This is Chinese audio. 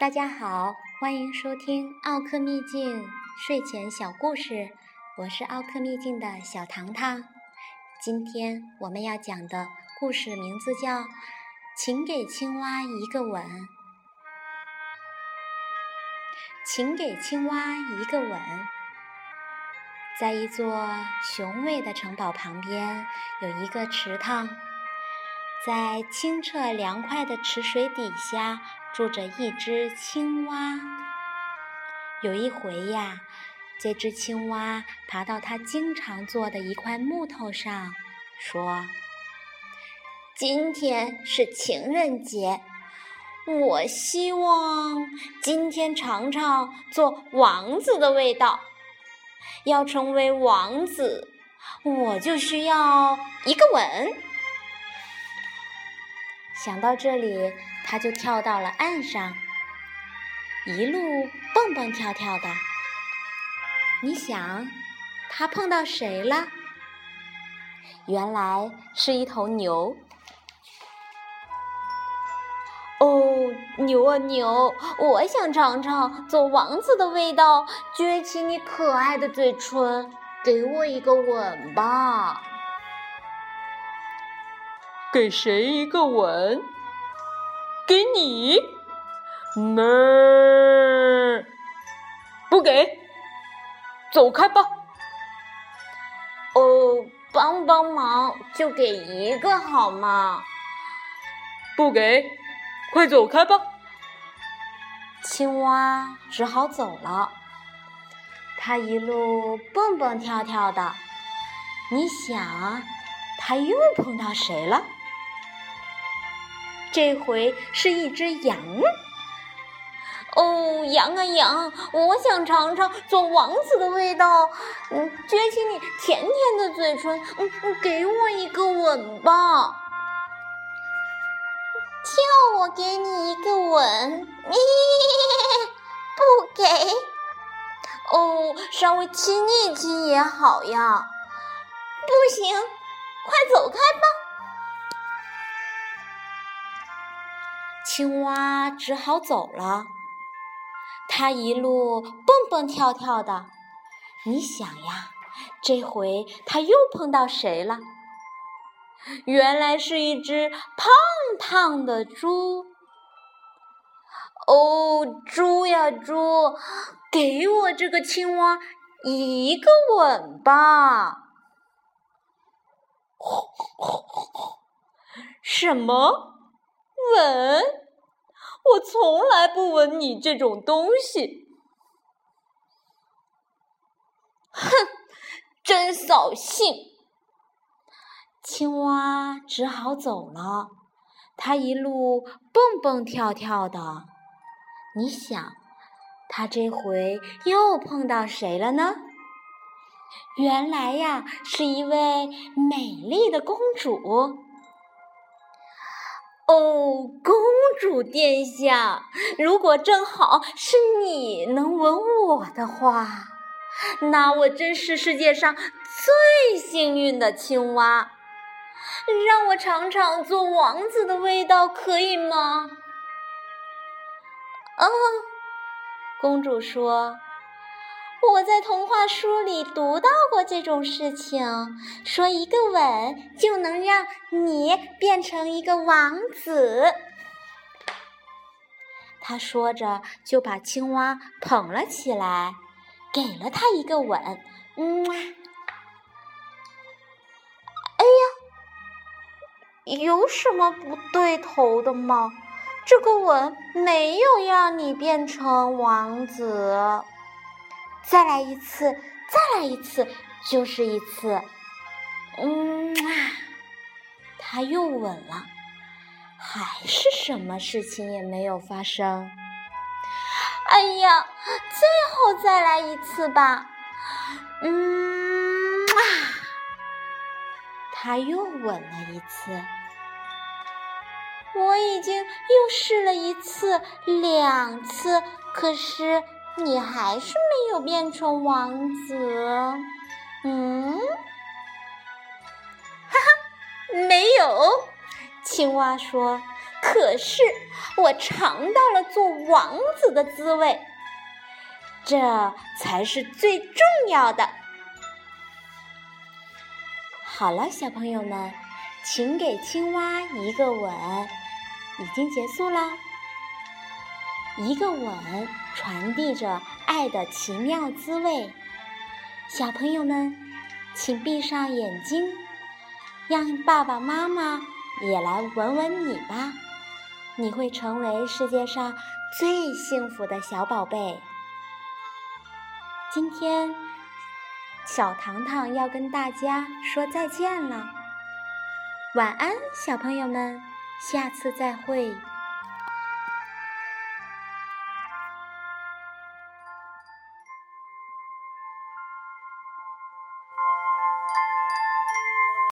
大家好，欢迎收听奥克秘境睡前小故事，我是奥克秘境的小糖糖。今天我们要讲的故事名字叫《请给青蛙一个吻》。请给青蛙一个吻。在一座雄伟的城堡旁边，有一个池塘，在清澈凉快的池水底下。住着一只青蛙。有一回呀，这只青蛙爬到它经常坐的一块木头上，说：“今天是情人节，我希望今天尝尝做王子的味道。要成为王子，我就需要一个吻。”想到这里。他就跳到了岸上，一路蹦蹦跳跳的。你想，他碰到谁了？原来是一头牛。哦，牛啊牛，我想尝尝做王子的味道，撅起你可爱的嘴唇，给我一个吻吧。给谁一个吻？给你，那不给，走开吧。哦，帮帮忙，就给一个好吗？不给，快走开吧。青蛙只好走了。它一路蹦蹦跳跳的，你想，它又碰到谁了？这回是一只羊。哦，羊啊羊，我想尝尝做王子的味道。嗯，撅起你甜甜的嘴唇，嗯嗯，给我一个吻吧。叫我给你一个吻，你 不给。哦，稍微亲一亲也好呀。不行，快走开吧。青蛙只好走了，它一路蹦蹦跳跳的。你想呀，这回它又碰到谁了？原来是一只胖胖的猪。哦，猪呀猪，给我这个青蛙一个吻吧！什么？吻？我从来不闻你这种东西。哼，真扫兴！青蛙只好走了。它一路蹦蹦跳跳的。你想，它这回又碰到谁了呢？原来呀，是一位美丽的公主。哦，公主殿下，如果正好是你能吻我的话，那我真是世界上最幸运的青蛙。让我尝尝做王子的味道，可以吗？嗯，公主说。我在童话书里读到过这种事情，说一个吻就能让你变成一个王子。他说着，就把青蛙捧了起来，给了他一个吻。嗯，哎呀，有什么不对头的吗？这个吻没有让你变成王子。再来一次，再来一次，就是一次。嗯，他又吻了，还是什么事情也没有发生。哎呀，最后再来一次吧。嗯，他又吻了一次。我已经又试了一次、两次，可是。你还是没有变成王子，嗯？哈哈，没有。青蛙说：“可是我尝到了做王子的滋味，这才是最重要的。好了，小朋友们，请给青蛙一个吻，已经结束了。一个吻传递着爱的奇妙滋味。小朋友们，请闭上眼睛，让爸爸妈妈也来闻闻你吧。你会成为世界上最幸福的小宝贝。今天，小糖糖要跟大家说再见了。晚安，小朋友们，下次再会。